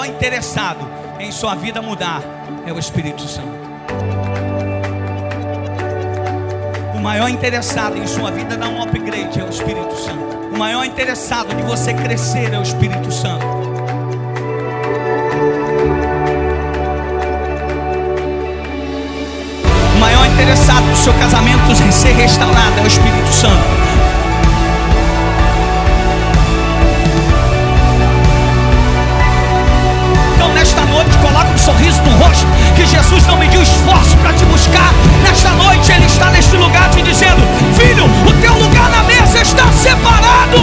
maior interessado em sua vida mudar é o Espírito Santo. O maior interessado em sua vida dar um upgrade é o Espírito Santo. O maior interessado de você crescer é o Espírito Santo. O maior interessado do seu casamento ser restaurado é o Espírito Santo. Nesta noite, coloca um sorriso no rosto, que Jesus não mediu esforço para te buscar. Nesta noite, Ele está neste lugar te dizendo: Filho, o teu lugar na mesa está separado.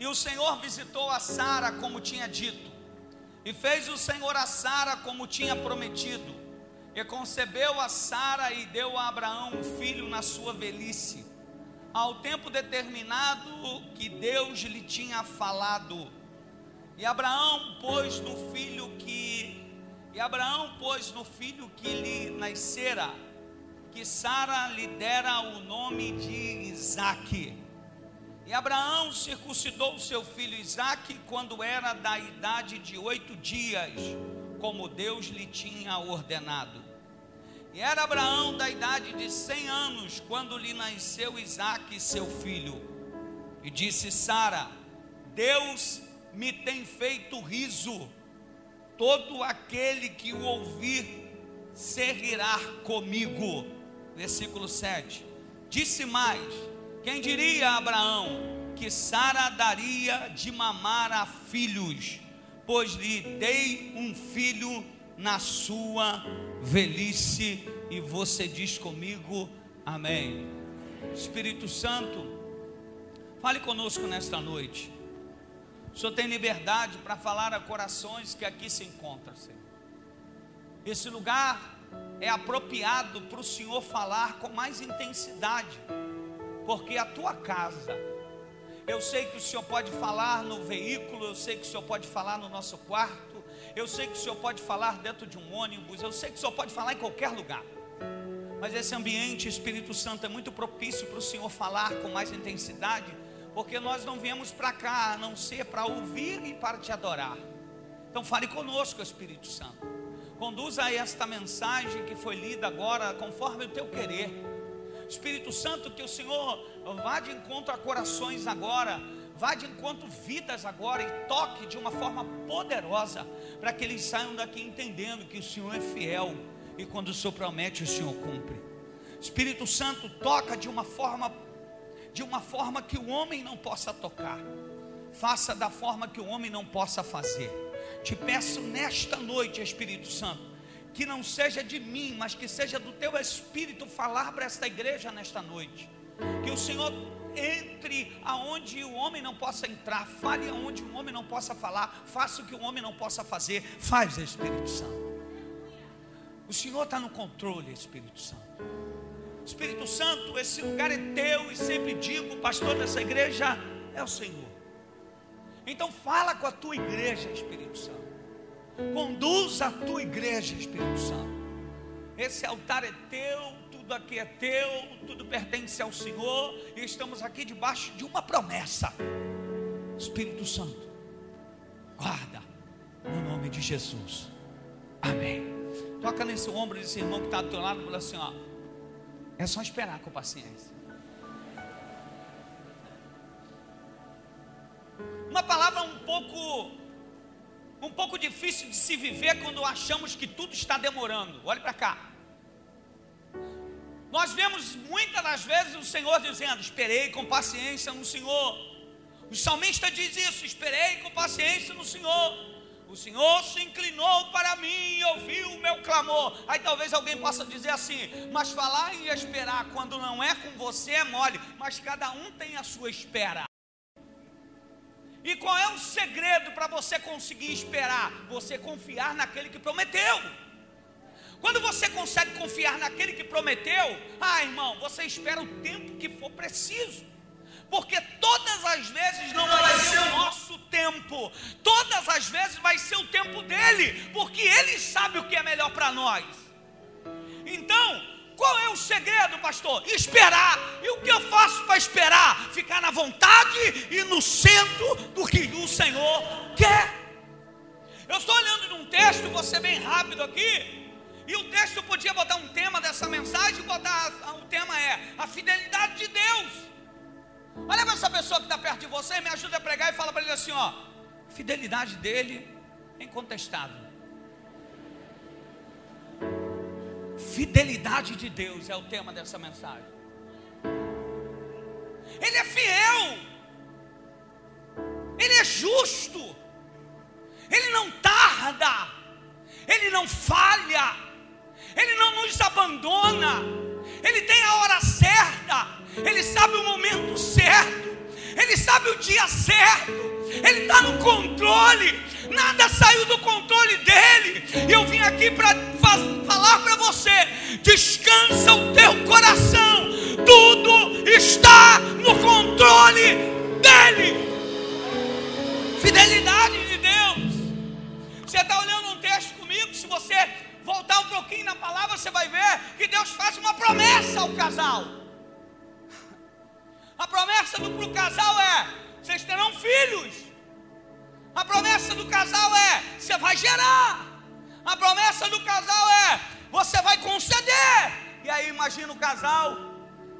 E o Senhor visitou a Sara como tinha dito, e fez o Senhor a Sara como tinha prometido, e concebeu a Sara e deu a Abraão um filho na sua velhice ao tempo determinado que Deus lhe tinha falado. E Abraão pôs no filho que e Abraão pôs no filho que lhe nascera que Sara lhe dera o nome de Isaque. E Abraão circuncidou seu filho Isaque quando era da idade de oito dias, como Deus lhe tinha ordenado. E era Abraão da idade de cem anos quando lhe nasceu Isaque, seu filho. E disse Sara: Deus me tem feito riso. Todo aquele que o ouvir se rirá comigo. Versículo 7. Disse mais: Quem diria a Abraão que Sara daria de mamar a filhos, pois lhe dei um filho na sua velhice, e você diz comigo, Amém. Espírito Santo, fale conosco nesta noite. O Senhor tem liberdade para falar a corações que aqui se encontram, Senhor. Esse lugar é apropriado para o Senhor falar com mais intensidade, porque a tua casa, eu sei que o Senhor pode falar no veículo, eu sei que o Senhor pode falar no nosso quarto, eu sei que o Senhor pode falar dentro de um ônibus, eu sei que o Senhor pode falar em qualquer lugar. Mas esse ambiente, Espírito Santo, é muito propício para o Senhor falar com mais intensidade, porque nós não viemos para cá a não ser para ouvir e para te adorar. Então fale conosco, Espírito Santo. Conduza esta mensagem que foi lida agora conforme o teu querer. Espírito Santo, que o Senhor vá de encontro a corações agora, vá de encontro vidas agora e toque de uma forma poderosa, para que eles saiam daqui entendendo que o Senhor é fiel e quando o Senhor promete, o Senhor cumpre. Espírito Santo, toca de uma forma de uma forma que o homem não possa tocar. Faça da forma que o homem não possa fazer. Te peço nesta noite, Espírito Santo, que não seja de mim, mas que seja do teu Espírito falar para esta igreja nesta noite. Que o Senhor entre aonde o homem não possa entrar, fale aonde o homem não possa falar, faça o que o homem não possa fazer, faz Espírito Santo. O Senhor está no controle, Espírito Santo. Espírito Santo, esse lugar é teu e sempre digo, o pastor dessa igreja é o Senhor. Então fala com a tua igreja, Espírito Santo. Conduza a tua igreja, Espírito Santo. Esse altar é teu, tudo aqui é teu, tudo pertence ao Senhor e estamos aqui debaixo de uma promessa. Espírito Santo, guarda no nome de Jesus. Amém. Toca nesse ombro desse irmão que está do teu lado e fala assim: ó. É só esperar com paciência. Uma palavra um pouco um pouco difícil de se viver quando achamos que tudo está demorando. Olhe para cá. Nós vemos muitas das vezes o Senhor dizendo: Esperei com paciência no Senhor. O salmista diz isso: Esperei com paciência no Senhor. O Senhor se inclinou para mim e ouviu o meu clamor. Aí talvez alguém possa dizer assim: mas falar e esperar quando não é com você é mole. Mas cada um tem a sua espera. E qual é o segredo para você conseguir esperar? Você confiar naquele que prometeu. Quando você consegue confiar naquele que prometeu, ah, irmão, você espera o tempo que for preciso porque todas as vezes não vai ser o nosso tempo, todas as vezes vai ser o tempo dele, porque ele sabe o que é melhor para nós. Então, Qual é o segredo, pastor? Esperar. E o que eu faço para esperar? Ficar na vontade e no centro do que o Senhor quer. Eu estou olhando num texto, vou ser bem rápido aqui. E o texto podia botar um tema dessa mensagem, botar o tema é a fidelidade de Deus. Olha para essa pessoa que está perto de você, me ajuda a pregar e fala para ele assim: ó, fidelidade dele é incontestável. Fidelidade de Deus é o tema dessa mensagem. Ele é fiel, ele é justo, ele não tarda, ele não falha, ele não nos abandona, ele tem a hora certa, ele sabe o momento certo, ele sabe o dia certo, ele está no controle, nada saiu do controle dele. E eu vim aqui para falar para você: descansa o teu coração, tudo está no controle dele. Fidelidade de Deus. Você está olhando um texto comigo? Se você voltar um pouquinho na palavra, você vai ver que Deus faz uma promessa ao casal. A promessa do casal é: vocês terão filhos. A promessa do casal é: você vai gerar. A promessa do casal é: você vai conceder. E aí imagina o casal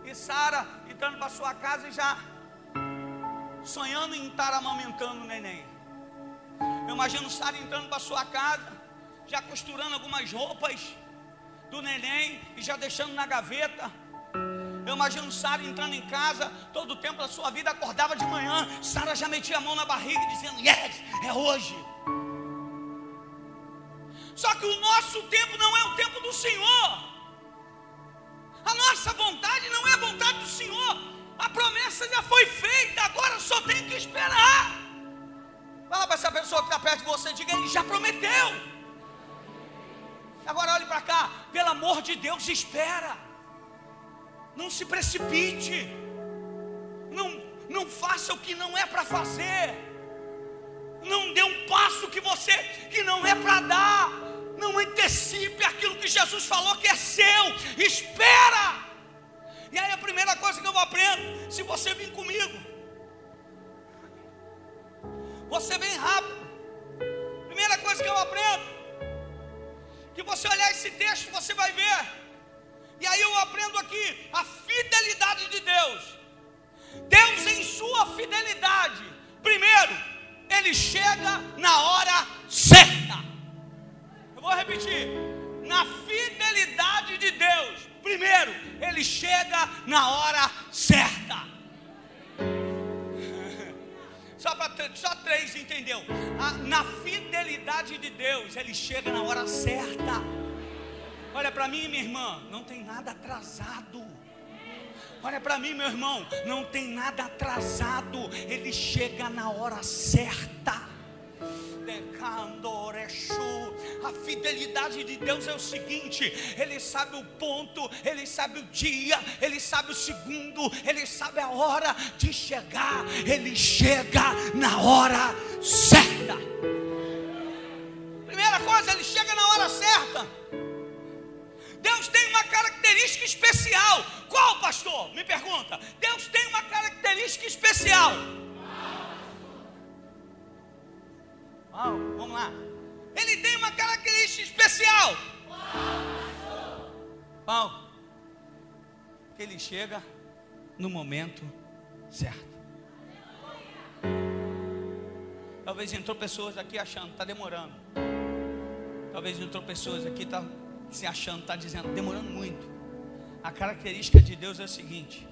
e Sara entrando para sua casa e já sonhando em estar amamentando o neném. Eu imagino Sara entrando para sua casa, já costurando algumas roupas do neném e já deixando na gaveta eu imagino Sara entrando em casa, todo o tempo da sua vida acordava de manhã, Sara já metia a mão na barriga dizendo: Yes, é hoje. Só que o nosso tempo não é o tempo do Senhor. A nossa vontade não é a vontade do Senhor. A promessa já foi feita, agora só tem que esperar. Fala para essa pessoa que está perto de você, diga: Ele já prometeu. Agora olhe para cá, pelo amor de Deus, espera. Não se precipite. Não, não faça o que não é para fazer. Não dê um passo que você que não é para dar. Não antecipe aquilo que Jesus falou que é seu. Espera. E aí a primeira coisa que eu aprendo, se você vir comigo, você vem rápido. Primeira coisa que eu aprendo, que você olhar esse texto, você vai ver e aí eu aprendo aqui a fidelidade de Deus. Deus, em sua fidelidade, primeiro, Ele chega na hora certa. Eu vou repetir: na fidelidade de Deus, primeiro, Ele chega na hora certa. Só, pra, só três entendeu? na fidelidade de Deus, Ele chega na hora certa. Olha para mim, minha irmã, não tem nada atrasado. Olha para mim, meu irmão, não tem nada atrasado. Ele chega na hora certa. A fidelidade de Deus é o seguinte: Ele sabe o ponto, Ele sabe o dia, Ele sabe o segundo, Ele sabe a hora de chegar. Ele chega na hora certa. Primeira coisa, Ele chega na hora certa. Deus tem uma característica especial. Qual, pastor? Me pergunta. Deus tem uma característica especial. Uau, vamos lá. Ele tem uma característica especial. Qual? Que ele chega no momento certo. Talvez entrou pessoas aqui achando, está demorando. Talvez entrou pessoas aqui, está se achando, está dizendo, demorando muito. A característica de Deus é o seguinte: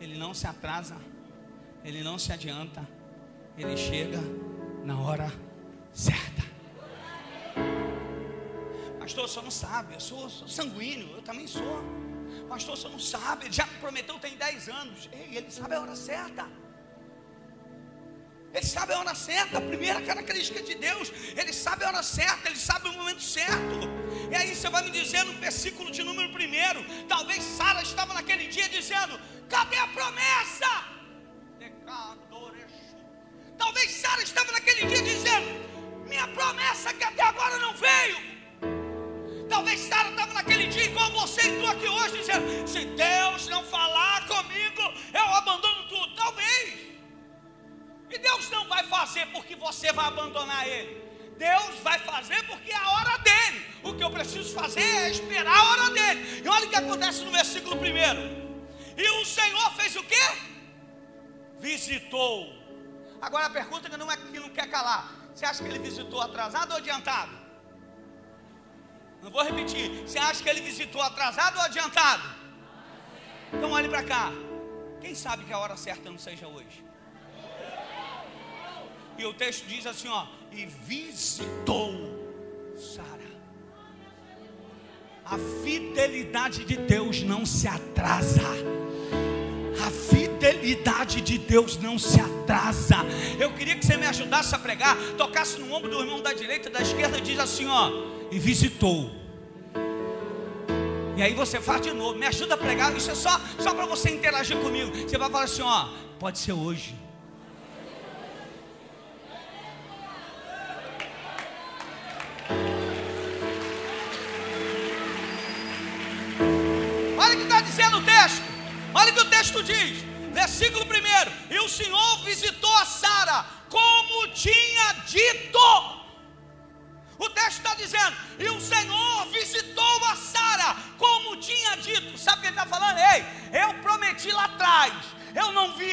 Ele não se atrasa, Ele não se adianta, Ele chega na hora certa. Pastor, só não sabe, eu sou, sou sanguíneo, eu também sou. Pastor, só não sabe, ele já prometeu, tem 10 anos. Ei, ele sabe a hora certa. Ele sabe a hora certa, a primeira característica de Deus, ele sabe a hora certa, ele sabe o momento certo. E aí você vai me dizer no versículo de número primeiro, talvez Sara estava naquele dia dizendo: cadê a promessa? Talvez Sara estava naquele dia dizendo: minha promessa que até agora não veio. Talvez Sara estava naquele repetir igual você entrou aqui hoje, dizendo: se Deus não falar comigo, eu abandono tudo. Talvez. E Deus não vai fazer porque você vai abandonar Ele. Deus vai fazer porque é a hora dele. O que eu preciso fazer é esperar a hora dele. E olha o que acontece no versículo primeiro. E o Senhor fez o quê? Visitou. Agora a pergunta que não é que não quer calar. Você acha que ele visitou atrasado ou adiantado? Não vou repetir. Você acha que ele visitou atrasado ou adiantado? Então olhe para cá. Quem sabe que a hora certa não seja hoje? E o texto diz assim, ó, e visitou Sara. A fidelidade de Deus não se atrasa. A fidelidade de Deus não se atrasa. Eu queria que você me ajudasse a pregar, tocasse no ombro do irmão da direita da esquerda e diz assim, ó, e visitou. E aí você faz de novo, me ajuda a pregar. Isso é só, só para você interagir comigo. Você vai falar assim, ó, pode ser hoje. Olha o que está dizendo o texto. Olha o que o texto diz. Versículo 1. E o Senhor visitou a Sara como tinha dito. O texto está dizendo, e o Senhor visitou a Sara, como tinha dito. Sabe o que ele está falando? Ei, eu prometi lá atrás, eu não vi,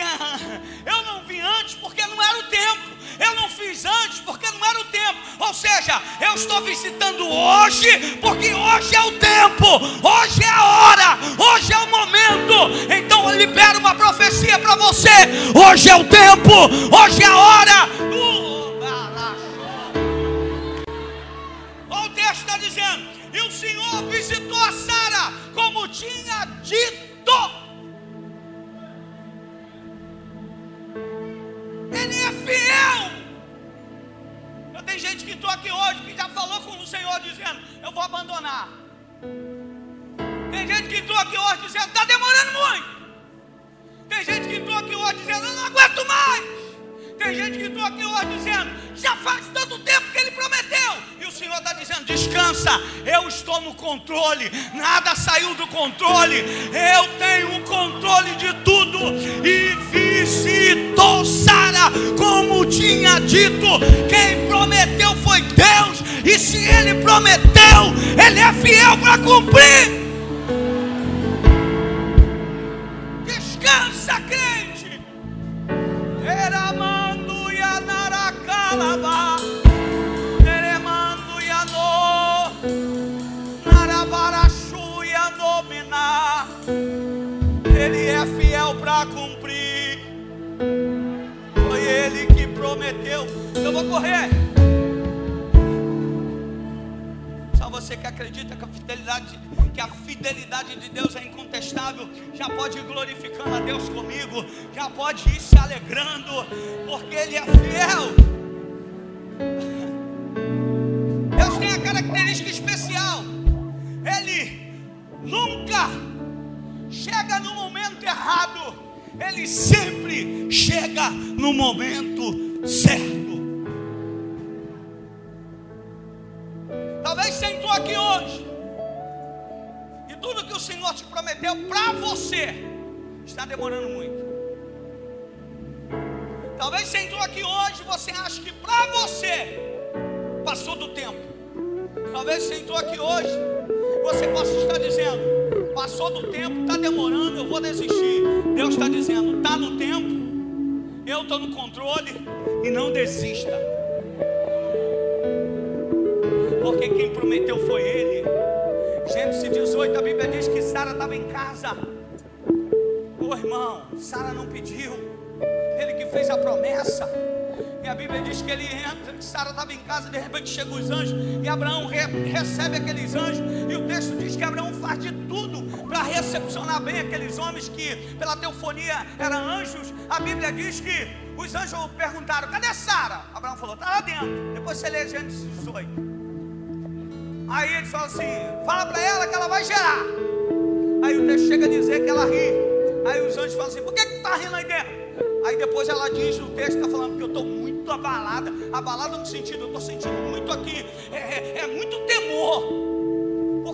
eu não vi antes porque não era o tempo. Eu não fiz antes porque não era o tempo. Ou seja, eu estou visitando hoje porque hoje é o tempo, hoje é a hora, hoje é o momento. Então eu libero uma profecia para você. Hoje é o tempo, hoje é a hora. Olha o texto está dizendo. E o Senhor visitou a Sara como tinha dito. Ele é fiel. Eu tenho gente que estou aqui hoje que já falou com o Senhor dizendo: Eu vou abandonar. Tem gente que entrou aqui hoje dizendo: Está demorando muito. Tem gente que entrou aqui hoje dizendo: Eu não aguento mais. Tem gente que entrou aqui hoje dizendo: Já faz tanto tempo que ele prometeu. E o Senhor está dizendo: Descansa, eu estou no controle. Nada saiu do controle. Eu tenho o controle de tudo. E visitou Sara como tinha dito. Quem prometeu foi Deus. E se ele prometeu, ele é fiel para cumprir. Prometeu. Eu vou correr. Só você que acredita que a fidelidade, que a fidelidade de Deus é incontestável, já pode ir glorificando a Deus comigo, já pode ir se alegrando, porque Ele é fiel. Deus tem a característica especial. Ele nunca chega no momento errado. Ele sempre chega no momento certo. Talvez você entrou aqui hoje. E tudo que o Senhor te prometeu para você está demorando muito. Talvez você entrou aqui hoje e você acha que para você passou do tempo. Talvez você entrou aqui hoje você possa estar dizendo: passou do tempo, está demorando, eu vou desistir. Deus está dizendo: está no tempo, eu estou no controle e não desista. Porque quem prometeu foi Ele. Gênesis 18, a Bíblia diz que Sara estava em casa. Ô irmão, Sara não pediu, ele que fez a promessa. E a Bíblia diz que ele entra, que Sara estava em casa, de repente chegam os anjos, e Abraão re recebe aqueles anjos, e o texto diz que Abraão faz de tudo para recepcionar bem aqueles homens que, pela teofonia, eram anjos. A Bíblia diz que os anjos perguntaram: cadê Sara? Abraão falou: está lá dentro. Depois você lê Gênesis 18. Aí ele fala assim: fala para ela que ela vai gerar. Aí o texto chega a dizer que ela ri. Aí os anjos falam assim: por que está rindo aí dentro? Aí depois ela diz no texto, está falando que eu estou muito abalada, abalada no sentido, eu estou sentindo muito aqui, é, é, é muito temor,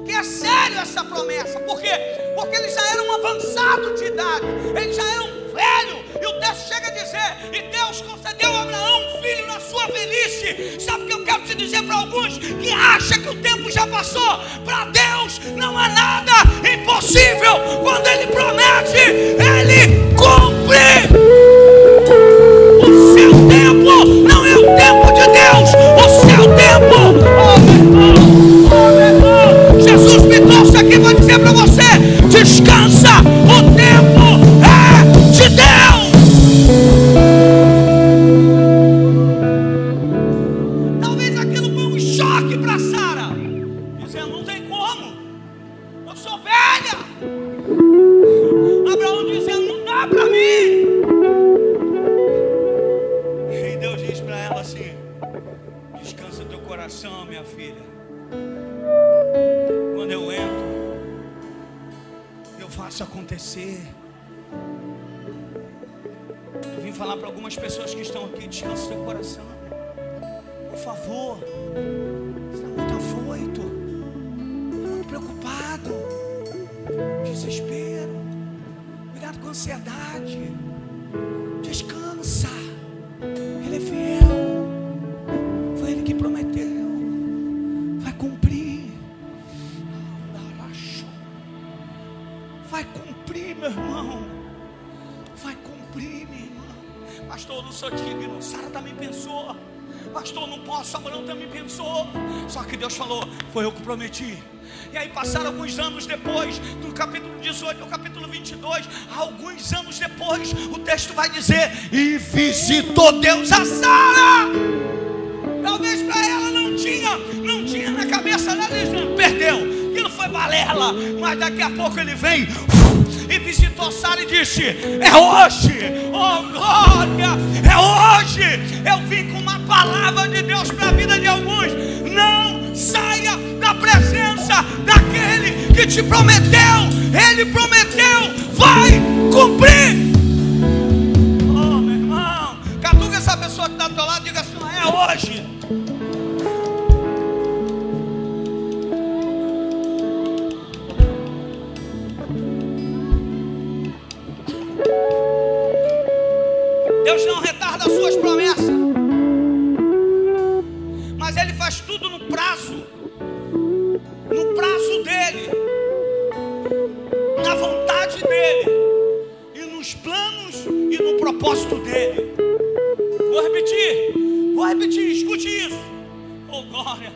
Porque é sério essa promessa. Por quê? Porque eles já eram avançados de idade. Eles já eram velhos. E o texto chega a dizer: E Deus concedeu a Abraão um filho na sua velhice. Sabe o que eu quero te dizer para alguns que acham que o tempo já passou? Para Deus não há nada impossível. Quando Ele promete, Ele cumpre. Só que Deus falou: Foi eu que prometi. E aí passaram alguns anos depois, do capítulo 18 ao capítulo 22, alguns anos depois, o texto vai dizer: E visitou Deus a Sara. Talvez para ela não tinha, não tinha na cabeça nada perdeu. Aquilo foi balela, mas daqui a pouco ele vem e visitou Sara e disse: É hoje, oh glória, é hoje. Eu vim com uma palavra de Deus para a vida de alguns. Não saia da presença daquele que te prometeu. Ele prometeu, vai cumprir. Oh, meu irmão, catuca essa pessoa que está do teu lado e diga assim: É hoje. Propósito dEle. Vou repetir, vou repetir, escute isso. Oh glória,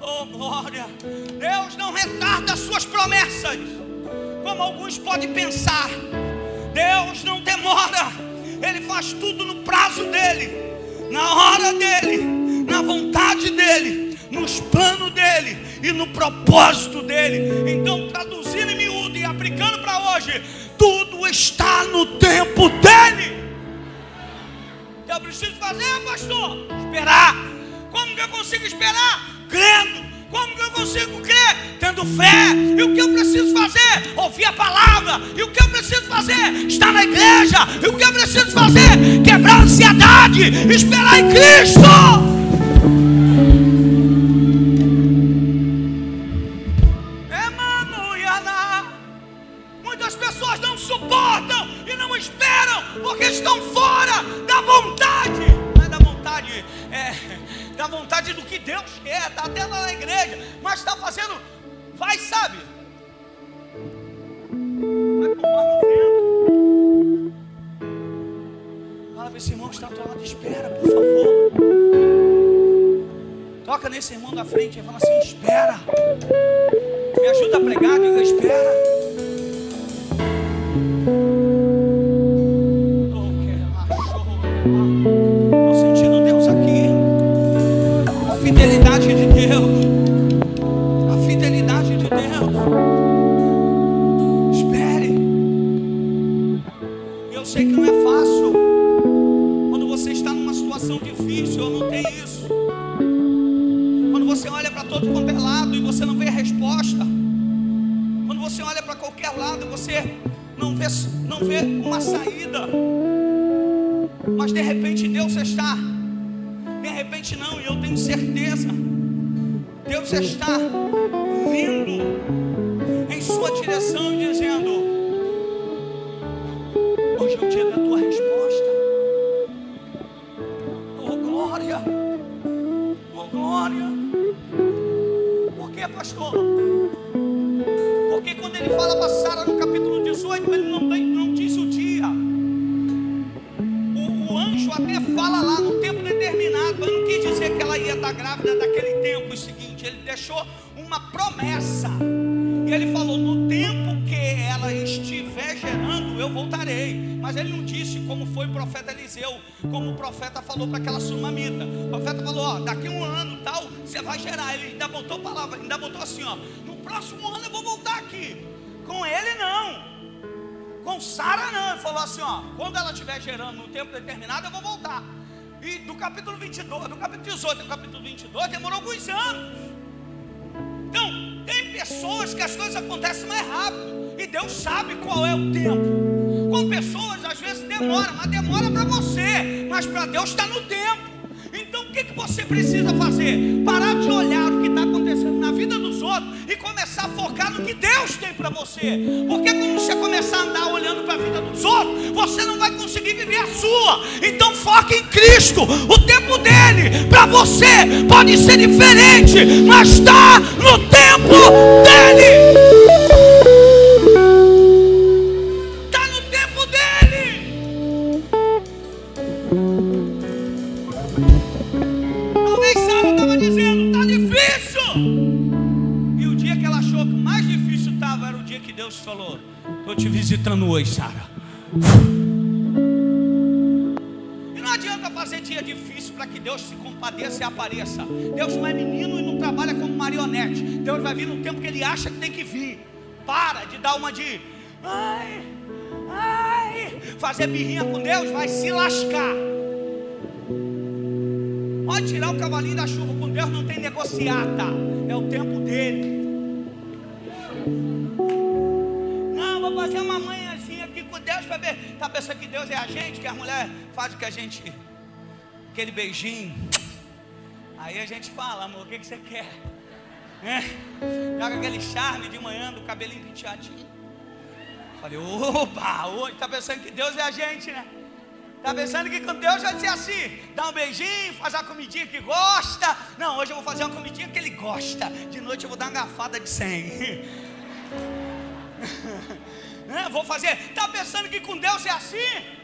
oh glória. Deus não retarda as suas promessas, como alguns podem pensar. Deus não demora. Ele faz tudo no prazo dele, na hora dele, na vontade dele, nos planos dele e no propósito dele. Então, traduzindo em miúdo e aplicando para hoje, tudo está no tempo dele. Preciso fazer, pastor? Esperar. Como que eu consigo esperar? Crendo. Como que eu consigo crer? Tendo fé. E o que eu preciso fazer? Ouvir a palavra. E o que eu preciso fazer? Estar na igreja. E o que eu preciso fazer? Quebrar a ansiedade. Esperar em Cristo. Esse irmão que está lado, espera, por favor. Toca nesse irmão da frente e fala assim: espera. Me ajuda a pregar, diga: espera. O seguinte, ele deixou uma promessa. E ele falou: no tempo que ela estiver gerando, eu voltarei. Mas ele não disse como foi o profeta Eliseu, como o profeta falou para aquela sunamita. O profeta falou: ó, daqui um ano tal, você vai gerar. Ele ainda botou palavra, ainda botou assim: ó, no próximo ano eu vou voltar aqui. Com ele não. Com Sara não, ele falou assim, ó, quando ela estiver gerando no tempo determinado, eu vou voltar. E do capítulo 22, do capítulo 18 ao capítulo 22, demorou alguns anos. Então, tem pessoas que as coisas acontecem mais rápido. E Deus sabe qual é o tempo. Com pessoas, às vezes demora, mas demora para você. Mas para Deus está no tempo. Então o que, que você precisa fazer? Parar de olhar o que está acontecendo na vida dos outros e começar a focar no que Deus tem para você. Porque quando você começar a andar olhando para a vida dos outros, você não vai conseguir viver a sua. Então foque em Cristo. O tempo dele para você pode ser diferente, mas está no tempo dele. Visitando hoje, Sara. E não adianta fazer dia difícil para que Deus se compadeça e apareça. Deus não é menino e não trabalha como marionete. Deus vai vir no tempo que Ele acha que tem que vir. Para de dar uma de ai, ai, fazer birrinha com Deus, vai se lascar. Pode tirar o cavalinho da chuva, com Deus não tem negociata, é o tempo dele. Fazer uma manhãzinha aqui com Deus para ver. Está pensando que Deus é a gente, que a mulher faz o que a gente. aquele beijinho. Aí a gente fala, amor, o que, que você quer? É? Joga aquele charme de manhã do cabelinho penteadinho. Falei, opa, hoje está pensando que Deus é a gente, né? Está pensando que com Deus vai ser assim: dá um beijinho, faz a comidinha que gosta. Não, hoje eu vou fazer uma comidinha que ele gosta. De noite eu vou dar uma garfada de 100. É, vou fazer. Está pensando que com Deus é assim?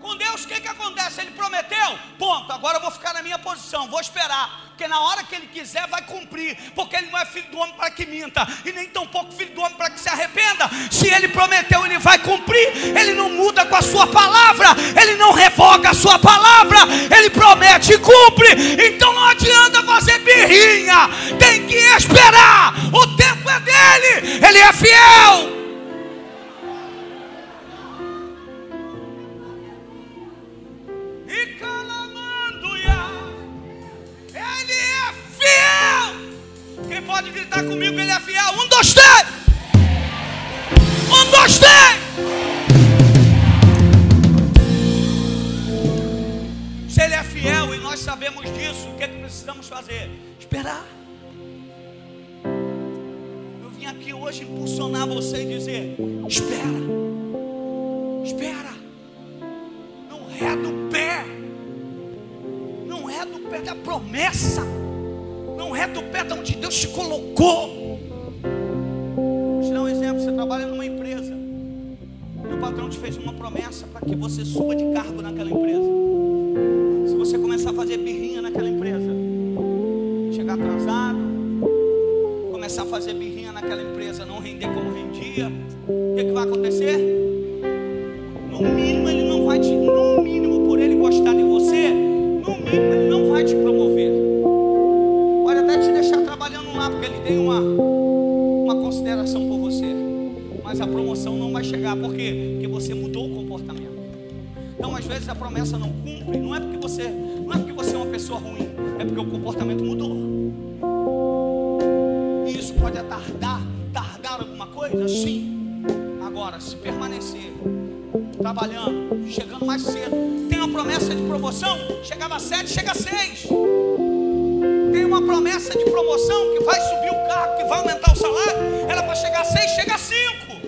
Com Deus o que, que acontece? Ele prometeu, ponto. Agora eu vou ficar na minha posição, vou esperar. Porque na hora que ele quiser, vai cumprir. Porque ele não é filho do homem para que minta. E nem tampouco filho do homem para que se arrependa. Se ele prometeu, ele vai cumprir. Ele não muda com a sua palavra. Ele não revoga a sua palavra. Ele promete e cumpre. Então não adianta fazer birrinha. Tem que esperar. O tempo é dele. Ele é fiel. Pode gritar comigo? Ele é fiel. Um, dois, três. Um, dois, três. Se ele é fiel e nós sabemos disso, o que, é que precisamos fazer? Esperar. Eu vim aqui hoje impulsionar você e dizer: espera, espera. Não é do pé, não é do pé da promessa, não de onde Deus te colocou. Vou te dar um exemplo: você trabalha numa empresa, e o patrão te fez uma promessa para que você suba de cargo naquela empresa. Se você começar a fazer birrinha naquela empresa, chegar atrasado, começar a fazer birrinha naquela empresa, não render como rendia, o que, que vai acontecer? No mínimo ele não vai te, no mínimo por ele gostar de você, no mínimo ele não vai te promover. Tem uma uma consideração por você, mas a promoção não vai chegar, por quê? Porque você mudou o comportamento. Então, às vezes a promessa não cumpre, não é porque você, não é porque você é uma pessoa ruim, é porque o comportamento mudou. E isso pode tardar, tardar alguma coisa? Sim. Agora, se permanecer trabalhando, chegando mais cedo, tem uma promessa de promoção, chegava sete, chega seis. Tem uma promessa de promoção que vai subir que vai aumentar o salário, era para chegar a seis, chega a cinco.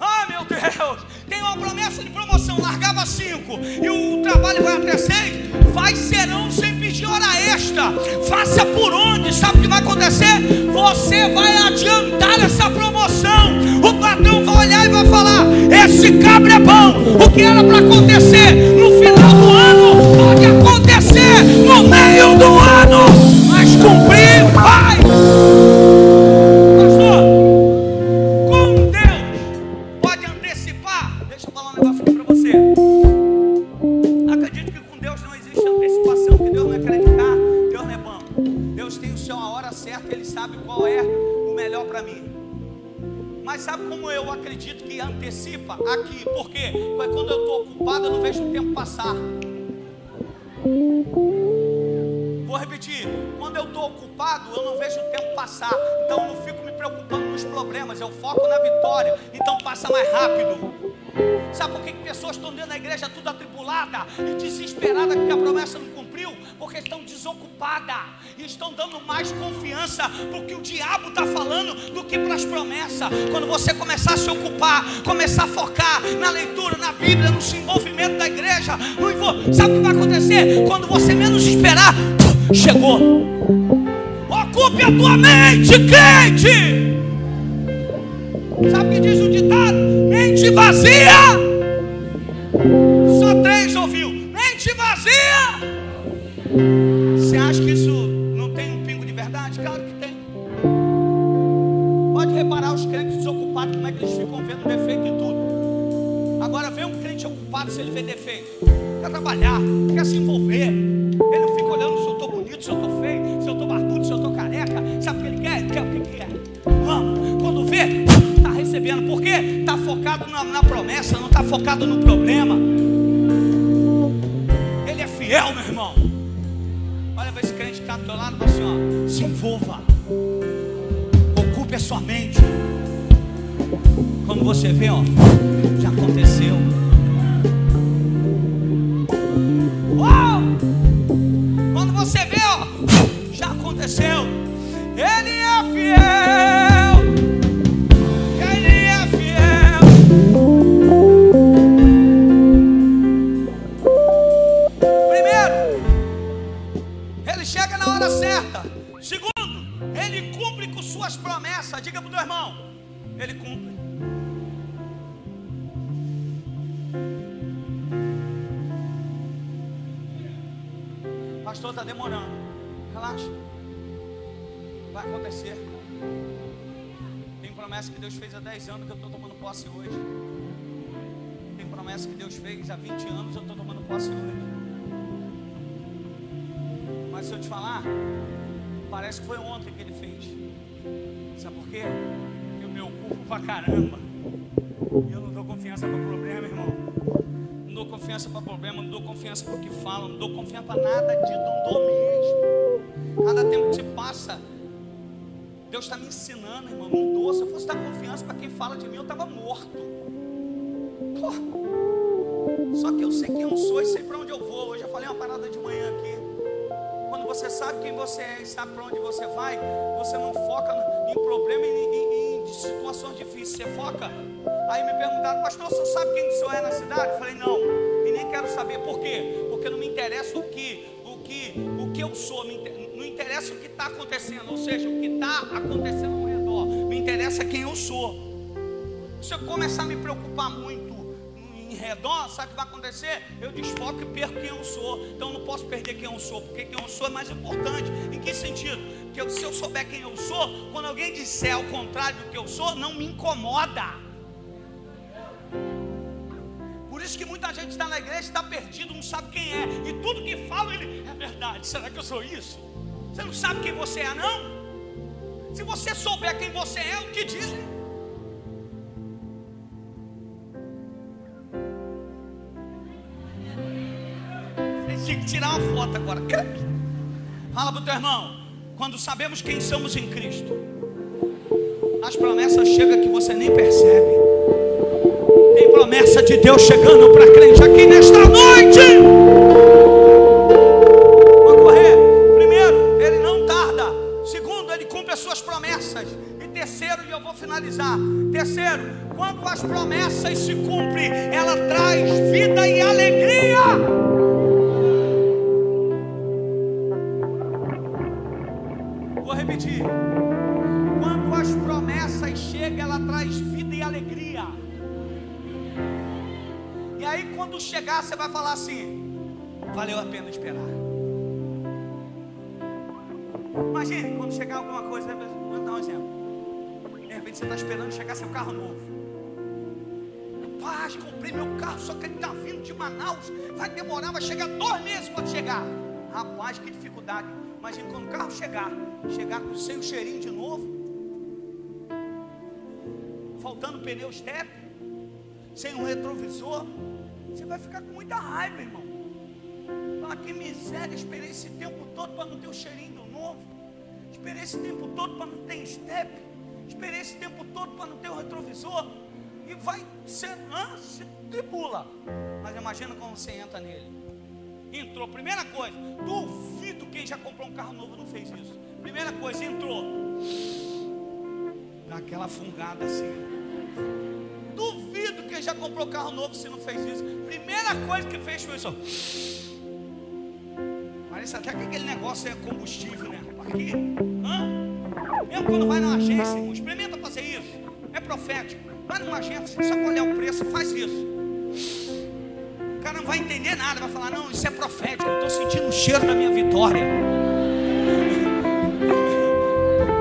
Ah, meu Deus, tem uma promessa de promoção, largava cinco e o trabalho vai até seis, vai serão sem pedir hora extra. Faça por onde, sabe o que vai acontecer? Você vai adiantar essa promoção. O patrão vai olhar e vai falar: Esse cabra é bom. O que era para acontecer no final do ano pode acontecer no meio do ano, mas cumprir Quando eu estou ocupado, eu não vejo o tempo passar. Então eu não fico me preocupando com os problemas. Eu foco na vitória. Então passa mais rápido. Sabe por que que pessoas estão dentro da igreja tudo atribulada e desesperada porque a promessa não cumpriu? Porque estão desocupadas e estão dando mais confiança para o o diabo está falando do que para as promessas. Quando você começar a se ocupar, começar a focar na leitura, na Bíblia, no desenvolvimento da igreja, sabe o que vai acontecer? Quando você menos esperar, chegou. Ocupe a tua mente, crente. Sabe o que diz o ditado? Mente vazia. Só três ouviu. Mente vazia. Você acha que isso não tem um pingo de verdade? Claro que tem. Pode reparar os crentes desocupados, como é que eles ficam vendo defeito em tudo. Agora vê um crente ocupado se ele vê defeito. Quer trabalhar, quer se envolver. Promessa, não está focado no problema. Ele é fiel, meu irmão. Olha para esse crente que está do lado assim: ó, se envolva. Ocupe a sua mente. Quando você vê, ó, já aconteceu. Uau! Quando você vê, ó, já aconteceu. Há 20 anos eu estou tomando posse hoje. Mas se eu te falar, parece que foi ontem que ele fez. Sabe por quê? Eu me ocupo pra caramba. Eu não dou confiança para problema, irmão. Não dou confiança para problema, não dou confiança para o que falam, não dou confiança para nada disso, não dou mesmo. Cada tempo que se passa, Deus está me ensinando, irmão, não dou. Se eu fosse dar confiança para quem fala de mim, eu estava morto. Pô. Só que eu sei quem eu sou e sei para onde eu vou. Eu falei uma parada de manhã aqui. Quando você sabe quem você é e sabe para onde você vai, você não foca em problema e em, em- em situações difíceis. Você foca. Aí me perguntaram, pastor, você sabe quem o senhor é na cidade? Eu falei, não, e nem quero saber. Por quê? Porque não me interessa o que, o que, o que eu sou, não interessa o que está acontecendo, ou seja, o que está acontecendo ao redor. Me interessa quem eu sou. Se eu começar a me preocupar muito redor, sabe o que vai acontecer? Eu desfoco e perco quem eu sou. Então eu não posso perder quem eu sou, porque quem eu sou é mais importante. Em que sentido? Porque se eu souber quem eu sou, quando alguém disser ao contrário do que eu sou, não me incomoda. Por isso que muita gente está na igreja, está perdido, não sabe quem é. E tudo que fala, ele é verdade. Será que eu sou isso? Você não sabe quem você é, não? Se você souber quem você é, o que dizem? Tirar uma foto agora. Fala para o teu irmão. Quando sabemos quem somos em Cristo, as promessas chegam que você nem percebe. Tem promessa de Deus chegando para crente aqui nesta noite. Vou correr. Primeiro, ele não tarda. Segundo, ele cumpre as suas promessas. finalizar. Terceiro, quando as promessas se cumprem, ela traz vida e alegria. Quando as promessas chegam, ela traz vida e alegria. E aí, quando chegar, você vai falar assim: valeu a pena esperar. Imagine quando chegar alguma coisa, vou dar um exemplo. De repente você está esperando chegar seu carro novo. Rapaz, comprei meu carro, só que ele está vindo de Manaus. Vai demorar, vai chegar dois meses para chegar. Rapaz, que dificuldade. Imagina quando o carro chegar, chegar com sem o cheirinho de novo. Faltando pneu step, sem um retrovisor. Você vai ficar com muita raiva, irmão. Fala que miséria, esperei esse tempo todo para não ter o cheirinho do novo. Esperei esse tempo todo para não ter step. Esperei esse tempo todo para não ter o retrovisor. E vai ser, ah, se tribula. Mas imagina como você entra nele. Entrou, primeira coisa, duvido quem já comprou um carro novo não fez isso. Primeira coisa, entrou. Dá aquela fungada assim. Duvido quem já comprou carro novo se não fez isso. Primeira coisa que fez foi isso. Parece até que aquele negócio é combustível, né? Aqui, hã? Mesmo quando vai na agência, experimenta fazer isso. É profético. Vai numa agência, só olhar o preço, faz isso. Vai entender nada, vai falar, não, isso é profético, eu estou sentindo o cheiro da minha vitória.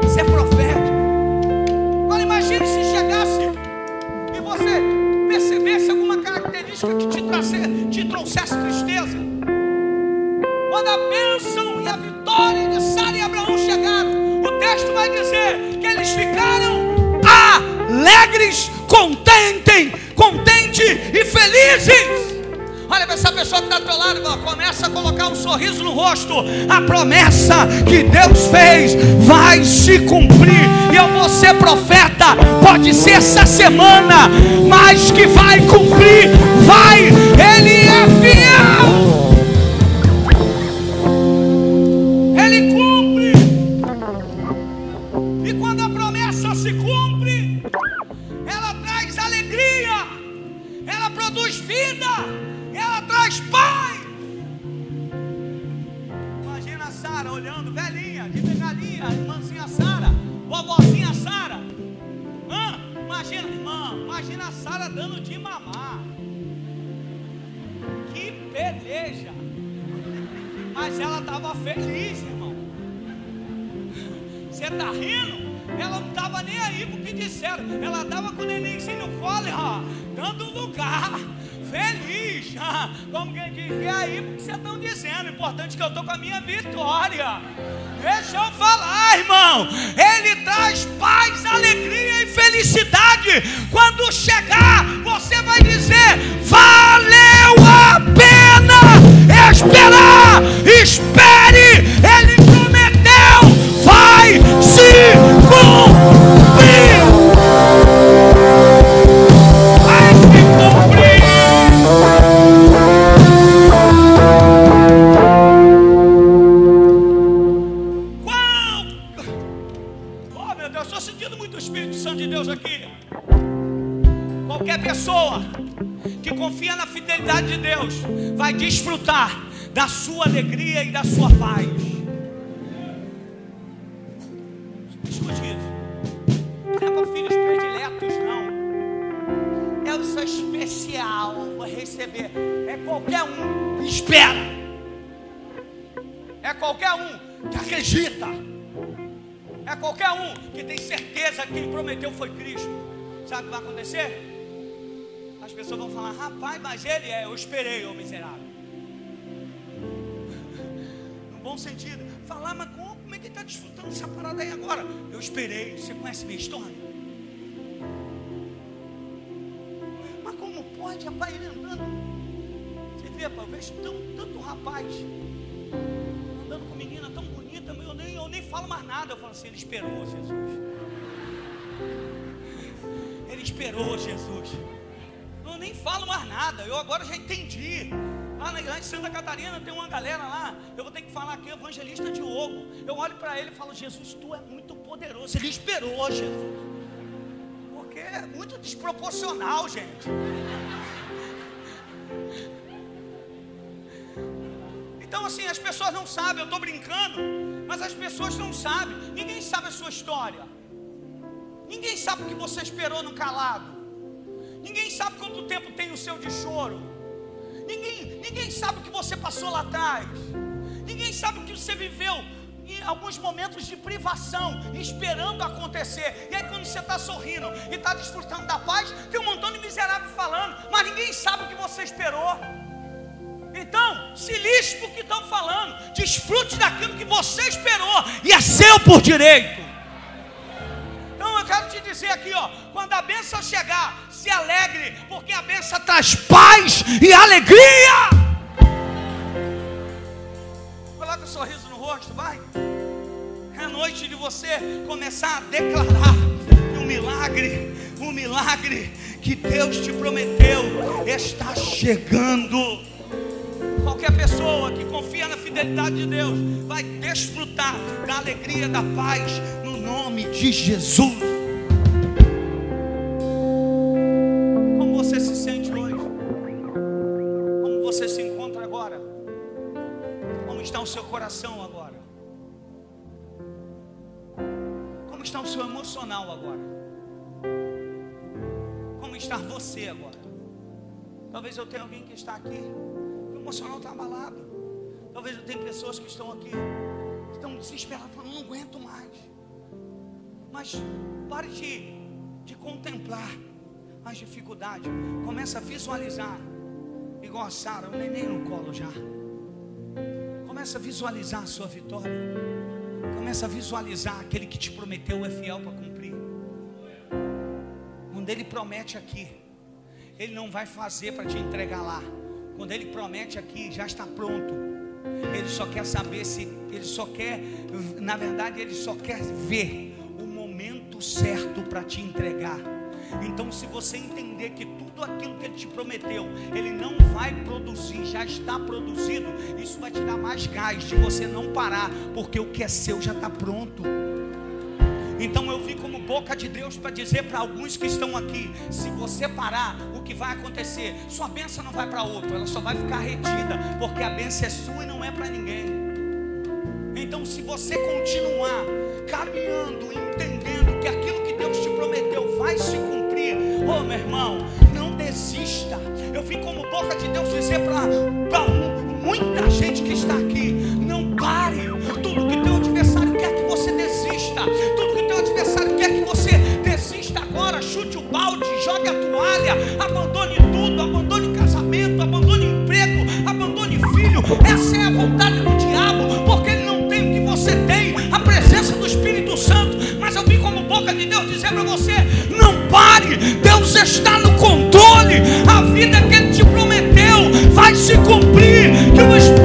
Isso é profético. Agora imagine se chegasse e você percebesse alguma característica que te, trace, te trouxesse tristeza. Quando a bênção e a vitória de Sara e Abraão chegaram, o texto vai dizer que eles ficaram alegres, contentes, contentes e felizes. Olha para essa pessoa que está do teu lado, irmão, começa a colocar um sorriso no rosto. A promessa que Deus fez vai se cumprir. E eu vou ser profeta. Pode ser essa semana, mas que vai cumprir. Vai, Ele é fiel. Vovozinha Sara. Imagina, irmã, imagina a Sara dando de mamar. Que peleja. Mas ela estava feliz, irmão. Você está rindo? Ela não estava nem aí para o que disseram. Ela estava com o nenenzinho no colo, ó, dando lugar. Feliz. Como quem diz, e aí porque vocês estão dizendo? O importante é que eu estou com a minha vitória. Deixa eu falar, irmão. Ele traz paz, alegria e felicidade. Quando chegar, você vai dizer: valeu a pena esperar. Espere, o seu especial, vai receber. É qualquer um que espera. É qualquer um que acredita. É qualquer um que tem certeza que quem prometeu foi Cristo. Sabe o que vai acontecer? As pessoas vão falar, rapaz, mas ele é, eu esperei, ô miserável. No bom sentido. Falar, mas como, é que ele está desfrutando dessa parada aí agora? Eu esperei, você conhece minha história? Pode, rapaz, ele andando? Você vê, rapaz, eu vejo tão, tanto rapaz andando com menina tão bonita, eu nem, eu nem falo mais nada. Eu falo assim, ele esperou Jesus. Ele esperou Jesus. Eu nem falo mais nada, eu agora já entendi. Lá na igreja de Santa Catarina tem uma galera lá. Eu vou ter que falar aqui, evangelista Diogo. Eu olho para ele e falo, Jesus, tu é muito poderoso. Ele esperou, Jesus. porque é muito desproporcional, gente. Então, assim, as pessoas não sabem, eu estou brincando, mas as pessoas não sabem. Ninguém sabe a sua história. Ninguém sabe o que você esperou no calado. Ninguém sabe quanto tempo tem o seu de choro. Ninguém, ninguém sabe o que você passou lá atrás. Ninguém sabe o que você viveu em alguns momentos de privação, esperando acontecer. E aí, quando você está sorrindo e está desfrutando da paz, tem um montão de miserável falando, mas ninguém sabe o que você esperou. Então, se lixe para o que estão falando, desfrute daquilo que você esperou e é seu por direito. Então eu quero te dizer aqui, ó, quando a bênção chegar, se alegre, porque a bênção traz paz e alegria. Coloca um sorriso no rosto, vai. É noite de você começar a declarar um milagre, um milagre que Deus te prometeu está chegando. Qualquer pessoa que confia na fidelidade de Deus vai desfrutar da alegria, da paz, no nome de Jesus. Como você se sente hoje? Como você se encontra agora? Como está o seu coração agora? Como está o seu emocional agora? Como está você agora? Talvez eu tenha alguém que está aqui emocional está abalado. Talvez eu tenha pessoas que estão aqui, estão desesperadas, falando, não aguento mais. Mas pare de, de contemplar as dificuldades. Começa a visualizar. Igual a Sara, o neném no colo já. Começa a visualizar a sua vitória. Começa a visualizar aquele que te prometeu é fiel para cumprir. Quando ele promete aqui, ele não vai fazer para te entregar lá. Quando ele promete aqui, já está pronto. Ele só quer saber se, ele só quer, na verdade, ele só quer ver o momento certo para te entregar. Então, se você entender que tudo aquilo que ele te prometeu, ele não vai produzir, já está produzido, isso vai te dar mais gás de você não parar, porque o que é seu já está pronto. Então eu vim como boca de Deus para dizer para alguns que estão aqui: se você parar, o que vai acontecer? Sua bênção não vai para outro, ela só vai ficar retida, porque a bênção é sua e não é para ninguém. Então, se você continuar caminhando, entendendo que aquilo que Deus te prometeu vai se cumprir, oh meu irmão, não desista. Eu vim como boca de Deus dizer para muita gente que está aqui: Essa é a vontade do diabo, porque ele não tem o que você tem, a presença do Espírito Santo. Mas eu vim como boca de Deus dizer para você: não pare, Deus está no controle, a vida que Ele te prometeu vai se cumprir. Que o Espírito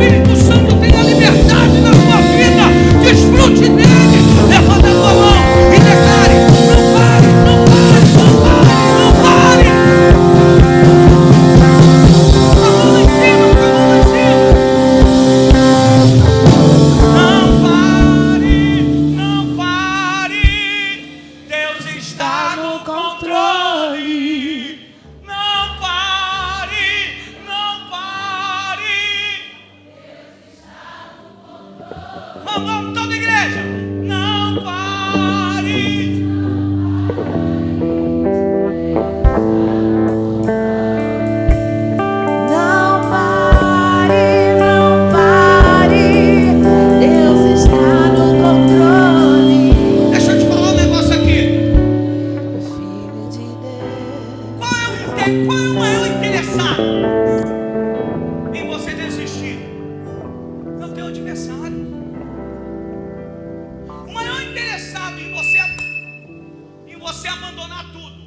você abandonar tudo.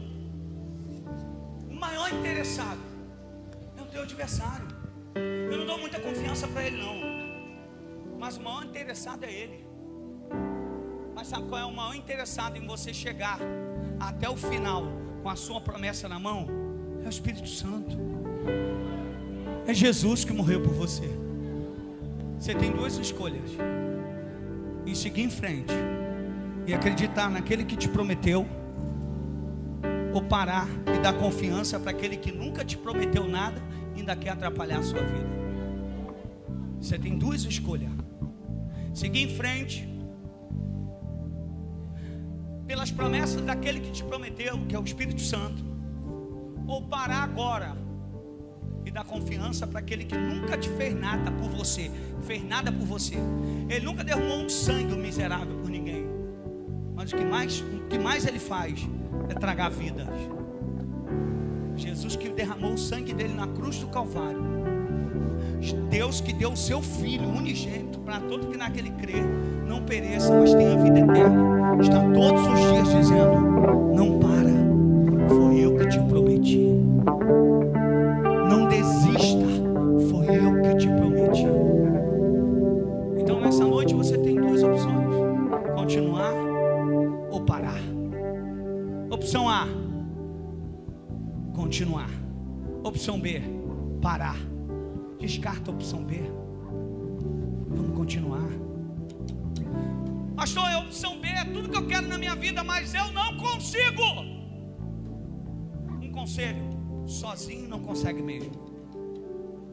O maior interessado é o teu adversário. Eu não dou muita confiança para ele não. Mas o maior interessado é ele. Mas sabe qual é o maior interessado em você chegar até o final com a sua promessa na mão? É o Espírito Santo. É Jesus que morreu por você. Você tem duas escolhas: em seguir em frente e acreditar naquele que te prometeu, ou parar e dar confiança para aquele que nunca te prometeu nada e ainda quer atrapalhar a sua vida. Você tem duas escolhas: seguir em frente, pelas promessas daquele que te prometeu, que é o Espírito Santo, ou parar agora e dar confiança para aquele que nunca te fez nada por você, fez nada por você. Ele nunca derramou um sangue miserável por ninguém. Mas o que mais, o que mais ele faz é tragar vidas. Jesus que derramou o sangue dele na cruz do Calvário. Deus que deu o seu filho unigênito para todo que naquele crê não pereça, mas tenha vida eterna. Está todos os dias dizendo: Não para, continuar. Opção B: parar. Descarta a opção B. Vamos continuar. Pastor, a opção B é tudo que eu quero na minha vida, mas eu não consigo. Um conselho: sozinho não consegue mesmo.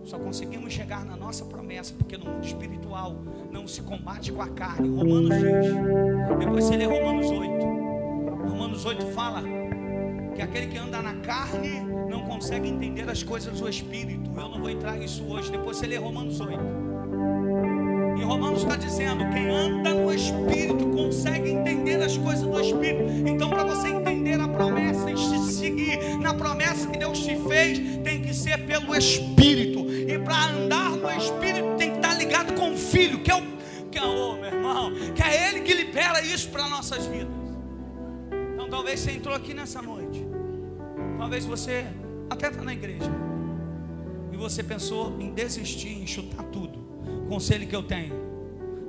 Só conseguimos chegar na nossa promessa, porque no mundo espiritual não se combate com a carne. Romanos diz. Depois você lê Romanos 8. Romanos 8 fala que aquele que anda na carne não consegue entender as coisas do Espírito. Eu não vou entrar nisso hoje. Depois você lê Romanos 8. E Romanos está dizendo: quem anda no Espírito consegue entender as coisas do Espírito. Então, para você entender a promessa e se seguir na promessa que Deus te fez, tem que ser pelo Espírito. E para andar no Espírito, tem que estar ligado com o Filho, que é o que é, oh, meu irmão, que é Ele que libera isso para nossas vidas. Então, talvez você entrou aqui nessa noite. Talvez você até está na igreja. E você pensou em desistir, em chutar tudo. Conselho que eu tenho: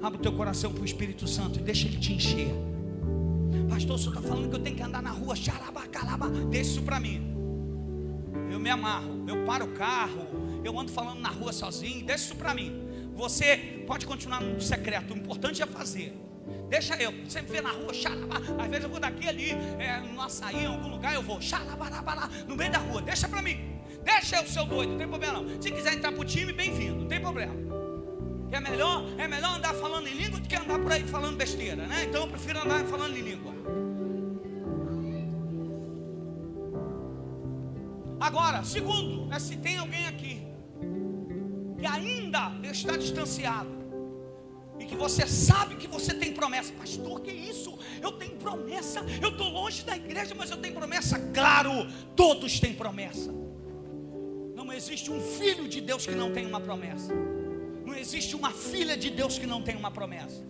abre o teu coração para o Espírito Santo e deixa ele te encher. Pastor, senhor está falando que eu tenho que andar na rua, xarabacalaba, deixa isso para mim. Eu me amarro, eu paro o carro, eu ando falando na rua sozinho, deixa isso para mim. Você pode continuar no secreto, o importante é fazer. Deixa eu, você me vê na rua, xarabá, às vezes eu vou daqui ali, é, no açaí, em algum lugar, eu vou, xarabarabara, no meio da rua, deixa para mim. Deixa eu, seu doido, não tem problema não. Se quiser entrar pro time, bem-vindo, não tem problema. É melhor, é melhor andar falando em língua do que andar por aí falando besteira, né? Então eu prefiro andar falando em língua. Agora, segundo, é se tem alguém aqui que ainda está distanciado que você sabe que você tem promessa, pastor, que isso? Eu tenho promessa, eu estou longe da igreja, mas eu tenho promessa. Claro, todos têm promessa. Não existe um filho de Deus que não tem uma promessa. Não existe uma filha de Deus que não tem uma promessa.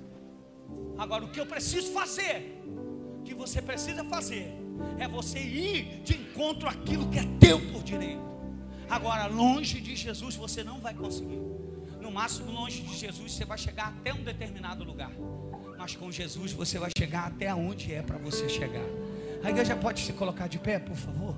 Agora, o que eu preciso fazer, o que você precisa fazer, é você ir de encontro àquilo que é teu por direito. Agora, longe de Jesus, você não vai conseguir. No máximo, longe de Jesus, você vai chegar até um determinado lugar. Mas com Jesus, você vai chegar até onde é para você chegar. A igreja pode se colocar de pé, por favor?